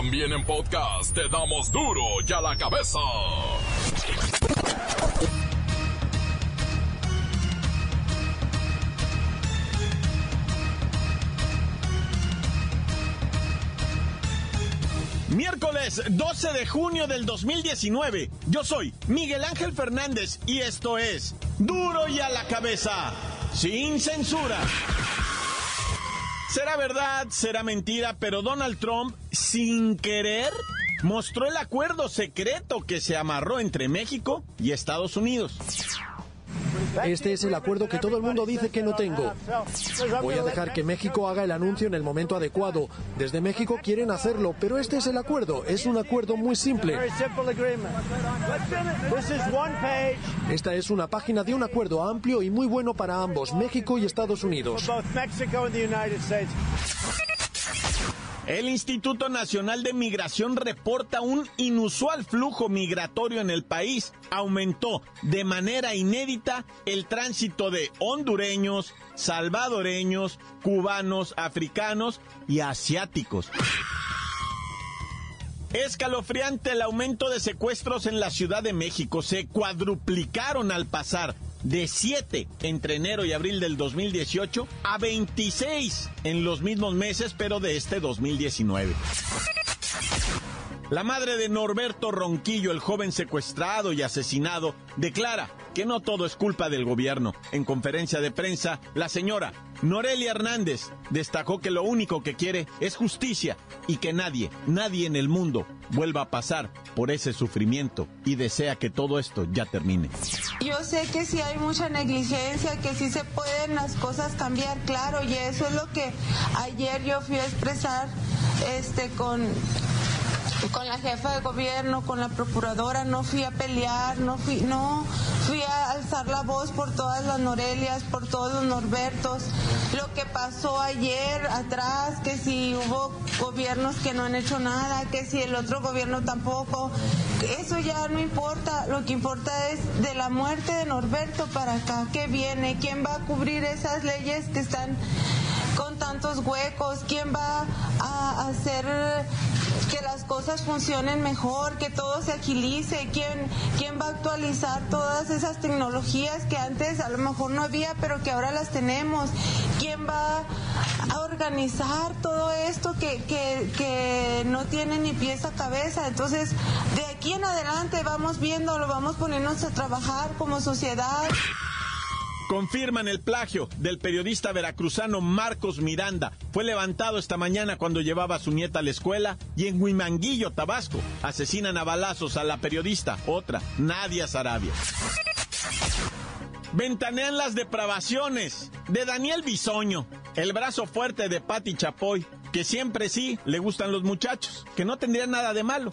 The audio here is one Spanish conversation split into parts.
También en podcast te damos duro y a la cabeza. Miércoles 12 de junio del 2019. Yo soy Miguel Ángel Fernández y esto es Duro y a la cabeza, sin censura. Será verdad, será mentira, pero Donald Trump, sin querer, mostró el acuerdo secreto que se amarró entre México y Estados Unidos. Este es el acuerdo que todo el mundo dice que no tengo. Voy a dejar que México haga el anuncio en el momento adecuado. Desde México quieren hacerlo, pero este es el acuerdo. Es un acuerdo muy simple. Esta es una página de un acuerdo amplio y muy bueno para ambos, México y Estados Unidos. El Instituto Nacional de Migración reporta un inusual flujo migratorio en el país. Aumentó de manera inédita el tránsito de hondureños, salvadoreños, cubanos, africanos y asiáticos. Escalofriante el aumento de secuestros en la Ciudad de México. Se cuadruplicaron al pasar de 7 entre enero y abril del 2018 a 26 en los mismos meses, pero de este 2019. La madre de Norberto Ronquillo, el joven secuestrado y asesinado, declara que no todo es culpa del gobierno. En conferencia de prensa, la señora Norelia Hernández destacó que lo único que quiere es justicia y que nadie, nadie en el mundo vuelva a pasar por ese sufrimiento y desea que todo esto ya termine. Yo sé que si hay mucha negligencia, que sí se pueden las cosas cambiar, claro, y eso es lo que ayer yo fui a expresar este con con la jefa de gobierno, con la procuradora, no fui a pelear, no fui, no, fui a alzar la voz por todas las Norelias, por todos los Norbertos. Lo que pasó ayer atrás, que si hubo gobiernos que no han hecho nada, que si el otro gobierno tampoco, eso ya no importa, lo que importa es de la muerte de Norberto para acá, ¿qué viene? ¿Quién va a cubrir esas leyes que están con tantos huecos? ¿Quién va a hacer que las cosas funcionen mejor, que todo se agilice? ¿Quién, quién va a actualizar todas esas tecnologías que antes a lo mejor no había, pero que ahora las tenemos? ¿Quién va a organizar todo esto que, que, que no tiene ni pieza a cabeza? Entonces, de aquí en adelante vamos viendo, lo vamos poniéndonos a trabajar como sociedad confirman el plagio del periodista veracruzano Marcos Miranda. Fue levantado esta mañana cuando llevaba a su nieta a la escuela y en Huimanguillo, Tabasco, asesinan a balazos a la periodista, otra, Nadia Sarabia. Ventanean las depravaciones de Daniel Bisoño, el brazo fuerte de Patti Chapoy, que siempre sí le gustan los muchachos, que no tendría nada de malo.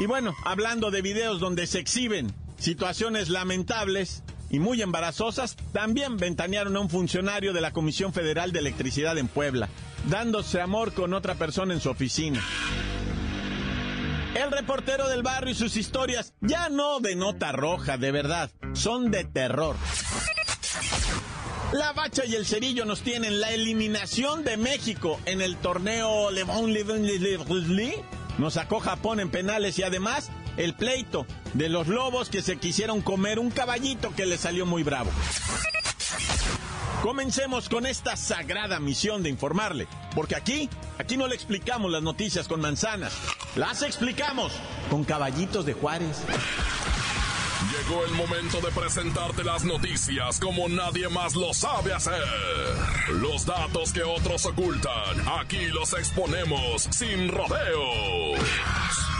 Y bueno, hablando de videos donde se exhiben situaciones lamentables, y muy embarazosas, también ventanearon a un funcionario de la Comisión Federal de Electricidad en Puebla, dándose amor con otra persona en su oficina. El reportero del barrio y sus historias ya no de nota roja, de verdad, son de terror. La Bacha y el Cerillo nos tienen la eliminación de México en el torneo Le Bon Nos sacó Japón en penales y además el pleito de los lobos que se quisieron comer un caballito que le salió muy bravo. Comencemos con esta sagrada misión de informarle, porque aquí, aquí no le explicamos las noticias con manzanas, las explicamos con caballitos de Juárez. Llegó el momento de presentarte las noticias como nadie más lo sabe hacer. Los datos que otros ocultan, aquí los exponemos sin rodeos.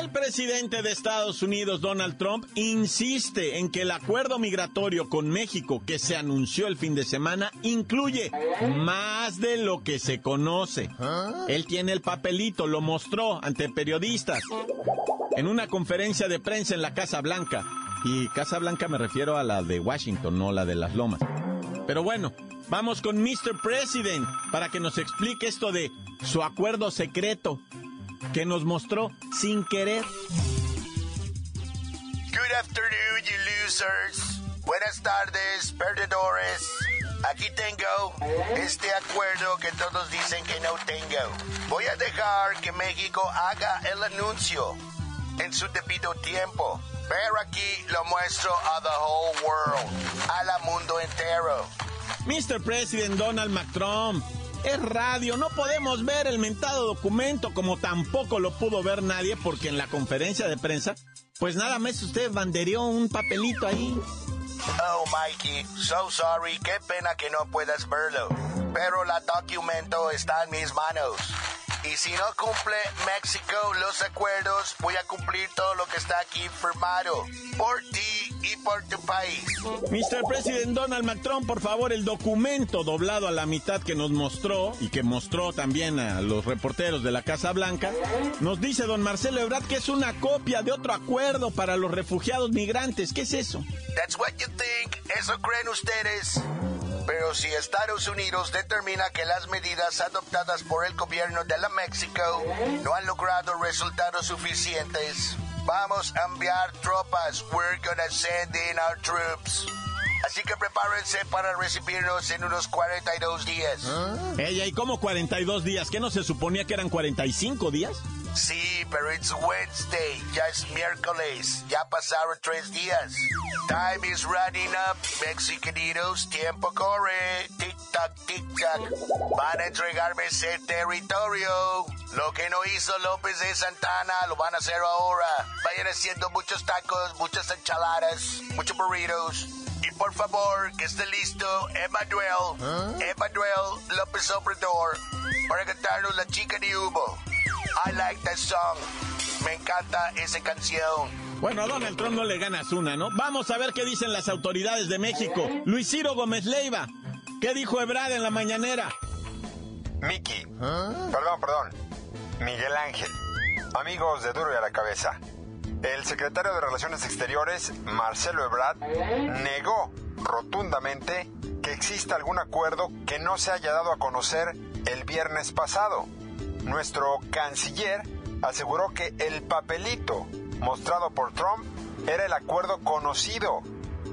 El presidente de Estados Unidos, Donald Trump, insiste en que el acuerdo migratorio con México que se anunció el fin de semana incluye más de lo que se conoce. Él tiene el papelito, lo mostró ante periodistas en una conferencia de prensa en la Casa Blanca. Y Casa Blanca me refiero a la de Washington, no la de las Lomas. Pero bueno, Vamos con Mr. President para que nos explique esto de su acuerdo secreto que nos mostró sin querer. Good afternoon, you losers. Buenas tardes, perdedores. Aquí tengo este acuerdo que todos dicen que no tengo. Voy a dejar que México haga el anuncio en su debido tiempo. Pero aquí lo muestro a the whole world, a la mundo entero. Mr. President Donald McTrump, es radio, no podemos ver el mentado documento como tampoco lo pudo ver nadie porque en la conferencia de prensa, pues nada más usted bandereó un papelito ahí. Oh, Mikey, so sorry, qué pena que no puedas verlo. Pero el documento está en mis manos. Y si no cumple México los acuerdos, voy a cumplir todo lo que está aquí firmado. Por ti y por tu país. Mr. President Donald McTrump, por favor, el documento doblado a la mitad que nos mostró y que mostró también a los reporteros de la Casa Blanca, nos dice don Marcelo Ebrard que es una copia de otro acuerdo para los refugiados migrantes. ¿Qué es eso? That's what you think. Eso creen ustedes. Pero si Estados Unidos determina que las medidas adoptadas por el gobierno de la México no han logrado resultados suficientes, vamos a enviar tropas. We're gonna send in our troops. Así que prepárense para recibirnos en unos 42 días. Ella, ¿y cómo 42 días? ¿Qué no se suponía que eran 45 días? Sí, pero it's Wednesday, ya es miércoles, ya pasaron tres días. Time is running up, Mexicanitos, tiempo corre, tic tac, tic tac. Van a entregarme ese territorio. Lo que no hizo López de Santana lo van a hacer ahora. Vayan haciendo muchos tacos, muchas enchaladas, muchos burritos. Y por favor, que esté listo Emanuel, Emanuel López Obrador, para cantarnos La Chica de Humo. I like that song. Me encanta esa canción. Bueno, a Donald Trump no le ganas una, ¿no? Vamos a ver qué dicen las autoridades de México. Luis Ciro Gómez Leiva. ¿Qué dijo Ebrard en la mañanera? Miki. Perdón, perdón. Miguel Ángel. Amigos de Duro y a la Cabeza. El secretario de Relaciones Exteriores, Marcelo Ebrard, negó rotundamente que exista algún acuerdo que no se haya dado a conocer el viernes pasado. Nuestro canciller aseguró que el papelito mostrado por Trump era el acuerdo conocido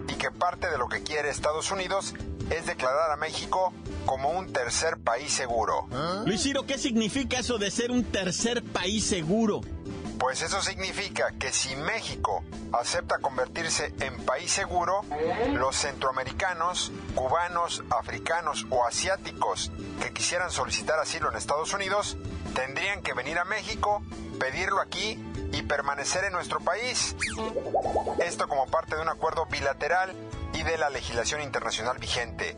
y que parte de lo que quiere Estados Unidos es declarar a México como un tercer país seguro. Luis Ciro, ¿qué significa eso de ser un tercer país seguro? Pues eso significa que si México acepta convertirse en país seguro, los centroamericanos, cubanos, africanos o asiáticos que quisieran solicitar asilo en Estados Unidos tendrían que venir a México, pedirlo aquí y permanecer en nuestro país. Esto como parte de un acuerdo bilateral y de la legislación internacional vigente.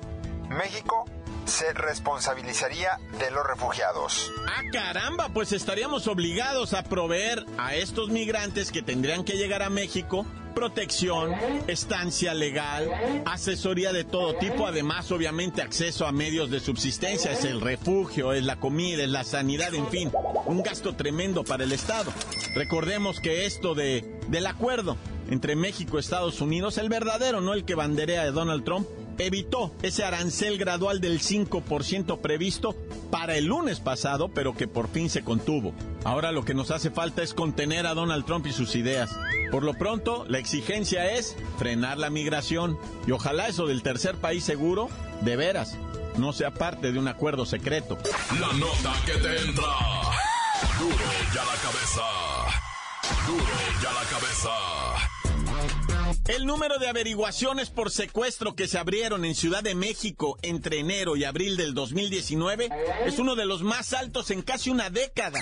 México se responsabilizaría de los refugiados. Ah, caramba, pues estaríamos obligados a proveer a estos migrantes que tendrían que llegar a México protección, estancia legal, asesoría de todo tipo, además obviamente acceso a medios de subsistencia, es el refugio, es la comida, es la sanidad, en fin, un gasto tremendo para el Estado. Recordemos que esto de, del acuerdo entre México y Estados Unidos, el verdadero, no el que banderea de Donald Trump, evitó ese arancel gradual del 5% previsto para el lunes pasado, pero que por fin se contuvo. Ahora lo que nos hace falta es contener a Donald Trump y sus ideas. Por lo pronto, la exigencia es frenar la migración y ojalá eso del tercer país seguro, de veras, no sea parte de un acuerdo secreto. La nota que te entra. Duro ya la cabeza. Duro ya la cabeza. El número de averiguaciones por secuestro que se abrieron en Ciudad de México entre enero y abril del 2019 es uno de los más altos en casi una década.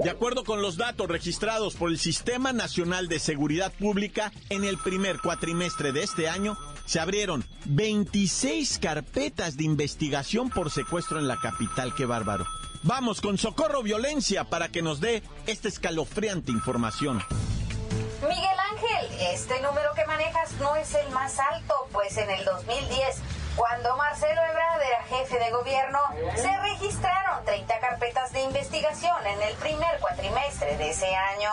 De acuerdo con los datos registrados por el Sistema Nacional de Seguridad Pública, en el primer cuatrimestre de este año se abrieron 26 carpetas de investigación por secuestro en la capital. ¡Qué bárbaro! Vamos con Socorro Violencia para que nos dé esta escalofriante información. Miguel Ángel, este número que manejas no es el más alto, pues en el 2010, cuando Marcelo Ebrard era jefe de gobierno, se registraron 30 carpetas de investigación en el primer cuatrimestre de ese año.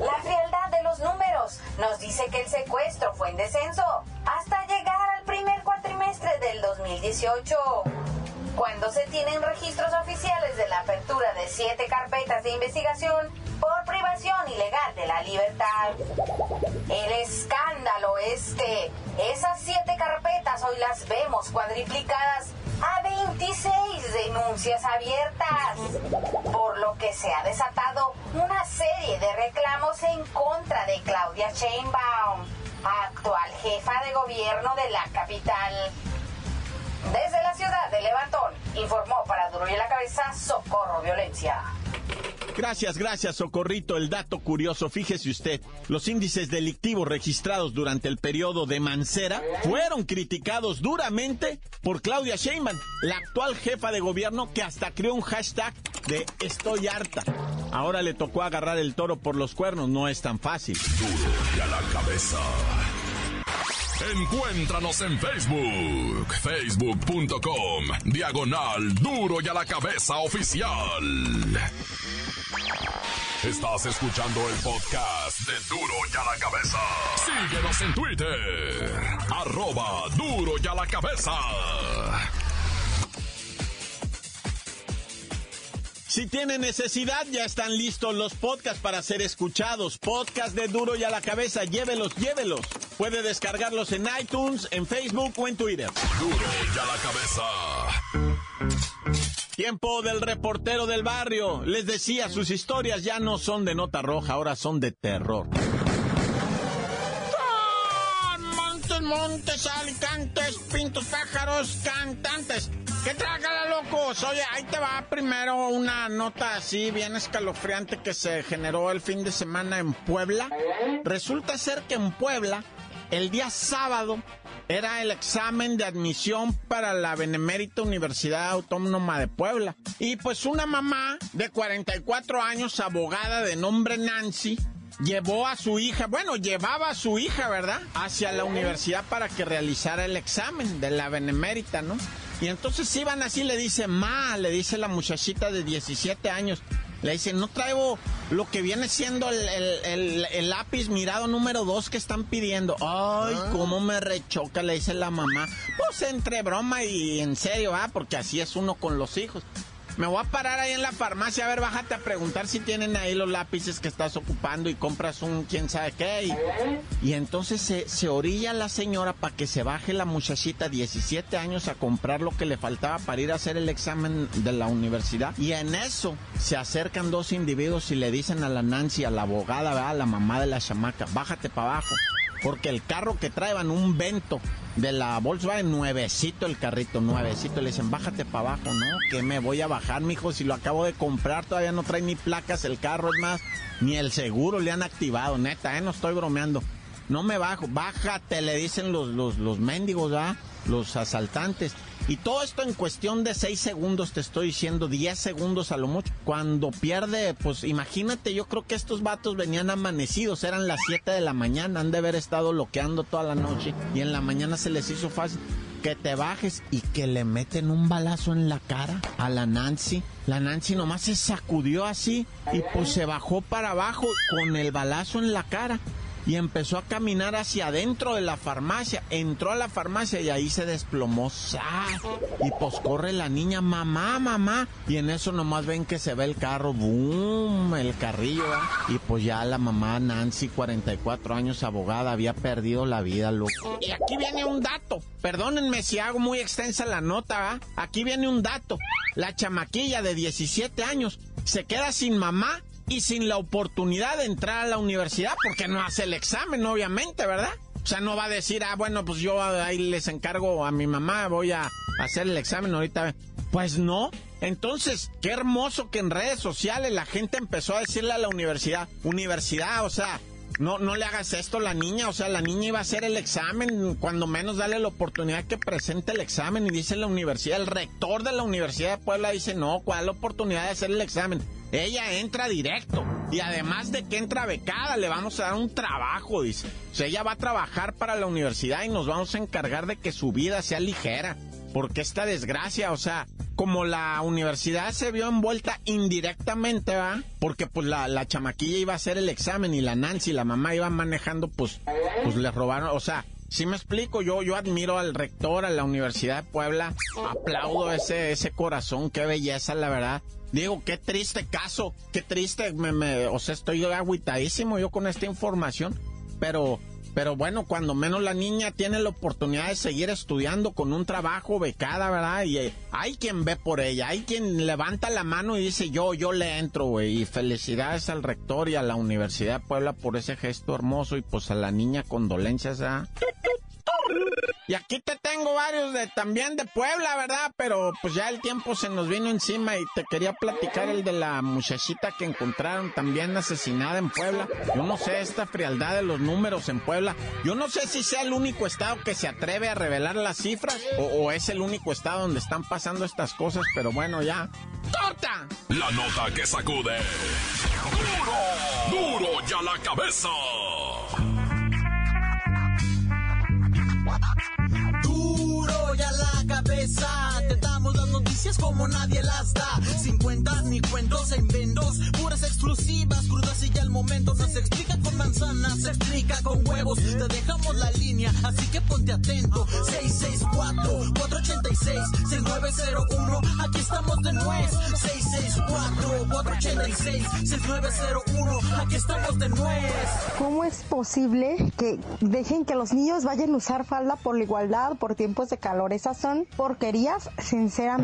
La frialdad de los números nos dice que el secuestro fue en descenso hasta llegar al primer cuatrimestre del 2018 cuando se tienen registros oficiales de la apertura de siete carpetas de investigación por privación ilegal de la libertad. El escándalo es que esas siete carpetas hoy las vemos cuadriplicadas a 26 denuncias abiertas, por lo que se ha desatado una serie de reclamos en contra de Claudia Sheinbaum, actual jefa de gobierno de la capital. Desde la ciudad de Levantón, informó para Duro la Cabeza Socorro Violencia. Gracias, gracias, Socorrito. El dato curioso, fíjese usted, los índices delictivos registrados durante el periodo de Mancera fueron criticados duramente por Claudia Sheinbaum, la actual jefa de gobierno que hasta creó un hashtag de estoy harta. Ahora le tocó agarrar el toro por los cuernos, no es tan fácil. Duro y a la cabeza. Encuéntranos en Facebook, facebook.com, diagonal duro y a la cabeza oficial. Estás escuchando el podcast de Duro y a la cabeza. Síguenos en Twitter, arroba duro y a la cabeza. Si tiene necesidad, ya están listos los podcasts para ser escuchados. Podcast de Duro y a la cabeza, llévelos, llévelos. Puede descargarlos en iTunes, en Facebook o en Twitter. Duro y a la cabeza. Tiempo del reportero del barrio. Les decía, sus historias ya no son de nota roja, ahora son de terror. Montes, montes, alicantes, pintos, pájaros, cantantes. ¿Qué trágala, locos? Oye, ahí te va primero una nota así bien escalofriante que se generó el fin de semana en Puebla. Resulta ser que en Puebla, el día sábado, era el examen de admisión para la Benemérita Universidad Autónoma de Puebla. Y pues una mamá de 44 años, abogada de nombre Nancy, llevó a su hija, bueno, llevaba a su hija, ¿verdad? Hacia la universidad para que realizara el examen de la Benemérita, ¿no? Y entonces iban así, le dice, ma, le dice la muchachita de 17 años, le dice, no traigo lo que viene siendo el, el- el- el lápiz mirado número 2 que están pidiendo. Ay, cómo me rechoca, le dice la mamá. Pues entre broma y en serio, ¿ah? Porque así es uno con los hijos. Me voy a parar ahí en la farmacia, a ver, bájate a preguntar si tienen ahí los lápices que estás ocupando y compras un quién sabe qué. Y, y entonces se, se orilla la señora para que se baje la muchachita, 17 años, a comprar lo que le faltaba para ir a hacer el examen de la universidad. Y en eso se acercan dos individuos y le dicen a la Nancy, a la abogada, ¿verdad? a la mamá de la chamaca, bájate para abajo. Porque el carro que traían, un vento de la Volkswagen, nuevecito el carrito, nuevecito. Le dicen, bájate para abajo, ¿no? Que me voy a bajar, mijo, si lo acabo de comprar, todavía no trae ni placas el carro, es más, ni el seguro le han activado, neta, ¿eh? No estoy bromeando. No me bajo, bájate, le dicen los, los, los mendigos, ¿ah? Los asaltantes. Y todo esto en cuestión de 6 segundos, te estoy diciendo, 10 segundos a lo mucho. Cuando pierde, pues imagínate, yo creo que estos vatos venían amanecidos, eran las 7 de la mañana, han de haber estado bloqueando toda la noche y en la mañana se les hizo fácil que te bajes y que le meten un balazo en la cara a la Nancy. La Nancy nomás se sacudió así y pues se bajó para abajo con el balazo en la cara y empezó a caminar hacia adentro de la farmacia. Entró a la farmacia y ahí se desplomó. Y pues corre la niña, mamá, mamá. Y en eso nomás ven que se ve el carro, boom, el carrillo. Y pues ya la mamá Nancy, 44 años, abogada, había perdido la vida, loco. Y aquí viene un dato. Perdónenme si hago muy extensa la nota, ¿va? Aquí viene un dato. La chamaquilla de 17 años se queda sin mamá y sin la oportunidad de entrar a la universidad porque no hace el examen, obviamente, ¿verdad? O sea, no va a decir, ah, bueno, pues yo ahí les encargo a mi mamá, voy a hacer el examen ahorita. Pues no. Entonces, qué hermoso que en redes sociales la gente empezó a decirle a la universidad, universidad, o sea, no, no le hagas esto a la niña, o sea, la niña iba a hacer el examen, cuando menos dale la oportunidad que presente el examen y dice la universidad, el rector de la Universidad de Puebla dice, no, ¿cuál oportunidad de hacer el examen? Ella entra directo y además de que entra becada, le vamos a dar un trabajo, dice. O sea, ella va a trabajar para la universidad y nos vamos a encargar de que su vida sea ligera. Porque esta desgracia, o sea, como la universidad se vio envuelta indirectamente, ¿va? Porque pues la, la chamaquilla iba a hacer el examen y la Nancy, la mamá iba manejando, pues, pues le robaron, o sea, Si me explico, yo, yo admiro al rector, a la Universidad de Puebla, aplaudo ese, ese corazón, qué belleza, la verdad. Digo, qué triste caso, qué triste, me, me, o sea, estoy agüitadísimo yo con esta información, pero pero bueno, cuando menos la niña tiene la oportunidad de seguir estudiando con un trabajo becada, ¿verdad? Y hay quien ve por ella, hay quien levanta la mano y dice yo, yo le entro, güey. Y felicidades al rector y a la Universidad de Puebla por ese gesto hermoso y pues a la niña condolencias, ¿verdad? Y aquí te tengo varios de también de Puebla, ¿verdad? Pero pues ya el tiempo se nos vino encima y te quería platicar el de la muchachita que encontraron también asesinada en Puebla. Yo no sé esta frialdad de los números en Puebla. Yo no sé si sea el único estado que se atreve a revelar las cifras o, o es el único estado donde están pasando estas cosas, pero bueno, ya. ¡Torta! La nota que sacude. ¡Duro! ¡Duro ya la cabeza! Noticias como nadie las da. Sin cuentas ni cuentos en vendos, puras exclusivas, crudas y ya el momento. No se explica con manzanas, se explica con huevos. Te dejamos la línea, así que ponte atento. 664-486-6901, aquí estamos de nuez. 664-486-6901, aquí estamos de nuez. ¿Cómo es posible que dejen que los niños vayan a usar falda por la igualdad, por tiempos de calor? Esas son porquerías, sinceramente.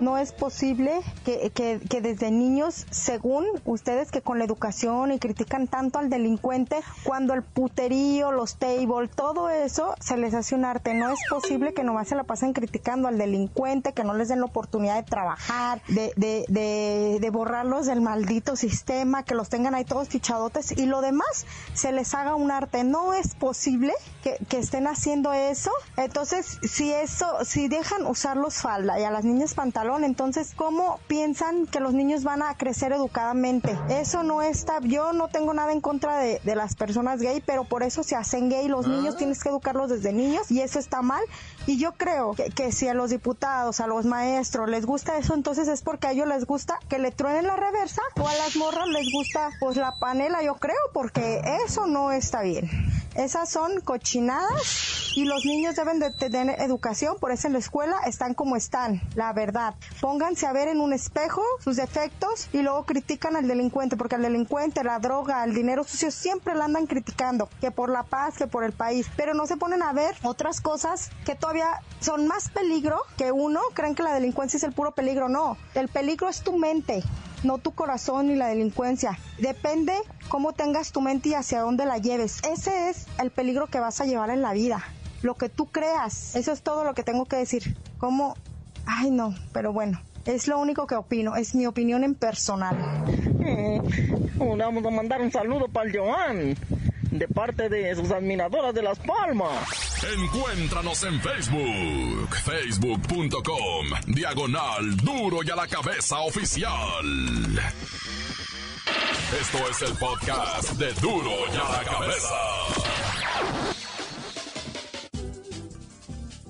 No es posible que, que, desde niños, según ustedes que con la educación y critican tanto al delincuente, cuando el puterío, los table, todo eso se les hace un arte. No es posible que nomás se la pasen criticando al delincuente, que no les den la oportunidad de trabajar, de, de, de, de borrarlos del maldito sistema, que los tengan ahí todos fichadotes y lo demás se les haga un arte. No es posible que, que estén haciendo eso. Entonces, si eso, si dejan usarlos falda y a las niñas pantalón, entonces, ¿cómo piensan que los niños van a crecer educadamente? Eso no está, yo no tengo nada en contra de, de las personas gay, pero por eso se hacen gay. Los niños tienes que educarlos desde niños y eso está mal. Y yo creo que, que si a los diputados, a los maestros les gusta eso, entonces es porque a ellos les gusta que le truenen la reversa o a las morras les gusta pues la panela, yo creo, porque eso no está bien. Esas son cochinadas y los niños deben de tener educación, por eso en la escuela están como están, la verdad. Pónganse a ver en un espejo sus defectos y luego critican al delincuente, porque al delincuente, la droga, el dinero sucio siempre la andan criticando, que por la paz, que por el país, pero no se ponen a ver otras cosas que todavía son más peligro que uno, creen que la delincuencia es el puro peligro, no, el peligro es tu mente, no tu corazón ni la delincuencia. Depende cómo tengas tu mente y hacia dónde la lleves. Ese es el peligro que vas a llevar en la vida. Lo que tú creas. Eso es todo lo que tengo que decir. ¿Cómo? Ay, no, pero bueno. Es lo único que opino, es mi opinión en personal. Mm, vamos a mandar un saludo para el Joan, de parte de sus admiradoras de Las Palmas. Encuéntranos en Facebook, facebook.com, diagonal duro y a la cabeza oficial. Esto es el podcast de duro y a la cabeza.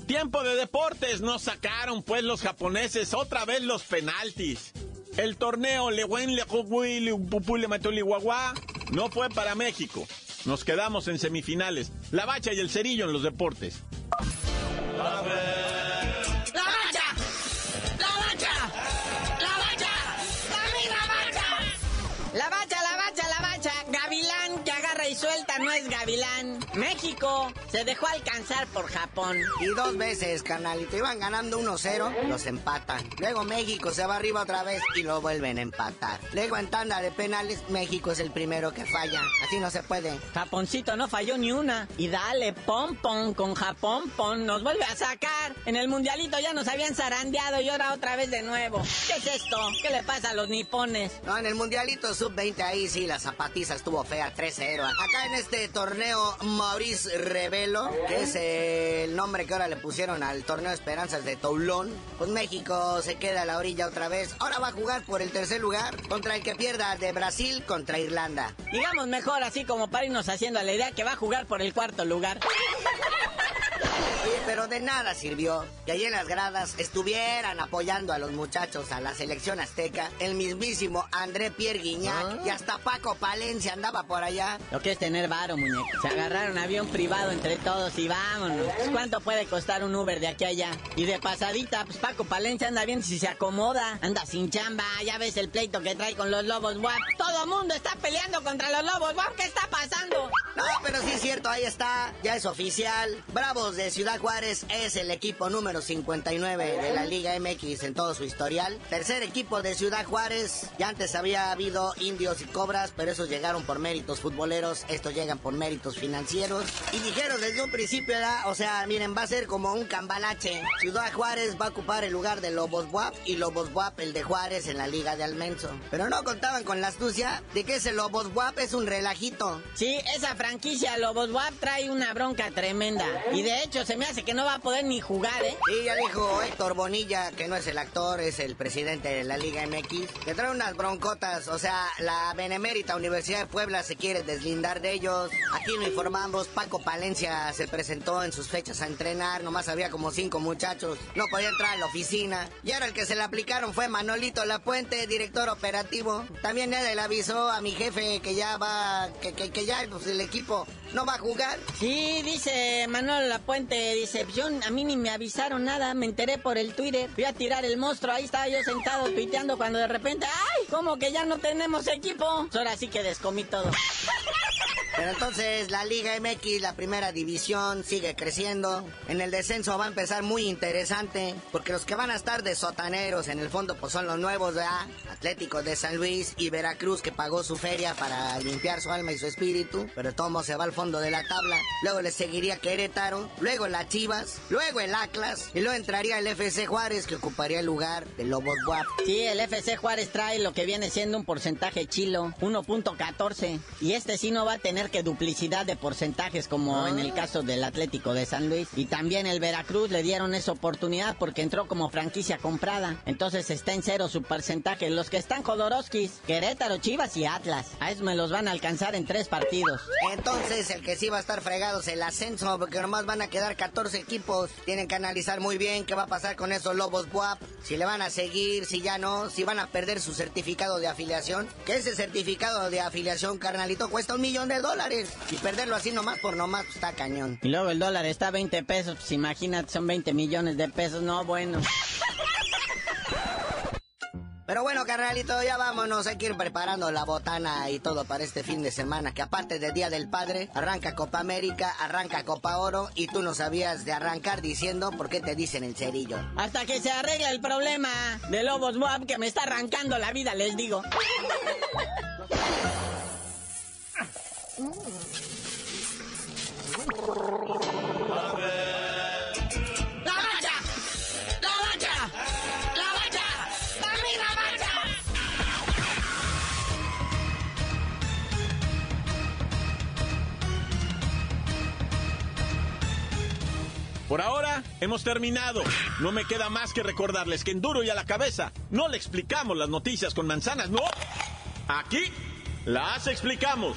Tiempo de deportes, nos sacaron pues los japoneses otra vez los penaltis. El torneo Lewen Leguagua no fue para México. Nos quedamos en semifinales. La bacha y el cerillo en los deportes. ¡La bacha! ¡La bacha! ¡La bacha! ¡Dame la bacha! La bacha, la bacha, la bacha. Gavilán que agarra y suelta no es gavilán. México se dejó alcanzar por Japón. Y dos veces, carnalito. Iban ganando 1-0, los empatan. Luego México se va arriba otra vez y lo vuelven a empatar. Luego en tanda de penales, México es el primero que falla. Así no se puede. Japoncito no falló ni una. Y dale, pom pom con Japón, pom, nos vuelve a sacar. En el mundialito ya nos habían zarandeado y ahora otra vez de nuevo. ¿Qué es esto? ¿Qué le pasa a los nipones? No, en el mundialito sub-20 ahí sí, la zapatiza estuvo fea, 3-0. Acá en este torneo, Maurice Revelo, que es el nombre que ahora le pusieron al torneo Esperanzas de Toulon, pues México se queda a la orilla otra vez. Ahora va a jugar por el tercer lugar contra el que pierda de Brasil contra Irlanda. Digamos mejor así como para irnos haciendo la idea que va a jugar por el cuarto lugar. Oye, pero de nada sirvió que allí en las gradas estuvieran apoyando a los muchachos a la selección azteca, el mismísimo André Pierre Guignac y hasta Paco Palencia andaba por allá. Lo que es tener varo, muñeco. Se agarraron avión privado entre todos y vámonos. Pues, ¿Cuánto puede costar un Uber de aquí a allá? Y de pasadita, pues Paco Palencia anda bien si se acomoda. Anda sin chamba, ya ves el pleito que trae con los lobos guap. Todo mundo está peleando contra los lobos guap. ¿Qué está pasando? No, pero sí es cierto, ahí está, ya es oficial. Bravos de Ciudad Juárez es el equipo número 59 de la Liga MX en todo su historial. Tercer equipo de Ciudad Juárez. Ya antes había habido indios y cobras, pero esos llegaron por méritos futboleros, estos llegan por méritos financieros. Y dijeron desde un principio, o sea, miren, va a ser como un cambalache. Ciudad Juárez va a ocupar el lugar de Lobos Buap y Lobos Buap el de Juárez en la Liga de Almenso. Pero no contaban con la astucia de que ese Lobos Buap es un relajito. Sí, esa franquicia Lobos Buap trae una bronca tremenda. Y de hecho se me hace que no va a poder ni jugar, ¿eh? Y ya dijo Héctor Bonilla, que no es el actor, es el presidente de la Liga MX, que trae unas broncotas. O sea, la Benemérita Universidad de Puebla se quiere deslindar de ellos. Aquí lo informamos, Paco Palencia se presentó en sus fechas a entrenar, nomás había como cinco muchachos, no podía entrar a la oficina. Y ahora el que se le aplicaron fue Manolito Lapuente, director operativo. También él le avisó a mi jefe que ya va, que, que, que ya pues, el equipo no va a jugar. Sí, dice Manuel Lapuente, dice, yo, a mí ni me avisaron nada, me enteré por el Twitter. Fui a tirar el monstruo, ahí estaba yo sentado tuiteando cuando de repente, ¡ay! ¿Cómo que ya no tenemos equipo? Pues ahora sí que descomí todo. Pero entonces la Liga MX, la primera división, sigue creciendo. En el descenso va a empezar muy interesante, porque los que van a estar de sotaneros en el fondo pues son los nuevos, ¿verdad? Atléticos de San Luis y Veracruz que pagó su feria para limpiar su alma y su espíritu, pero todo se va al fondo de la tabla. Luego le seguiría Querétaro, luego las Chivas, luego el Atlas y luego entraría el FC Juárez que ocuparía el lugar de Lobos Guap. Sí, el FC Juárez trae lo que viene siendo un porcentaje chilo, 1.14. Y este sí no va a tener que duplicidad de porcentajes como en el caso del Atlético de San Luis. Y también el Veracruz le dieron esa oportunidad porque entró como franquicia comprada. Entonces está en cero su porcentaje. Los que están Jodorowskis, Querétaro, Chivas y Atlas. A eso me los van a alcanzar en tres partidos. Entonces el que sí va a estar fregado es el ascenso porque nomás van a quedar 14 equipos. Tienen que analizar muy bien qué va a pasar con esos Lobos Buap. Si le van a seguir, si ya no, si van a perder su certificado de afiliación. Que ese certificado de afiliación, carnalito, cuesta un millón de dólares. Y perderlo así nomás por nomás pues, está cañón. Y luego el dólar está a 20 pesos, pues imagínate, son 20 millones de pesos, no, bueno. Pero bueno, carnalito, ya vámonos. Hay que ir preparando la botana y todo para este fin de semana. Que aparte del Día del Padre, arranca Copa América, arranca Copa Oro. Y tú no sabías de arrancar diciendo por qué te dicen el cerillo. Hasta que se arregle el problema de Lobos Boab que me está arrancando la vida, les digo. Por ahora hemos terminado. No me queda más que recordarles que en duro y a la cabeza no le explicamos las noticias con manzanas, no. Aquí las explicamos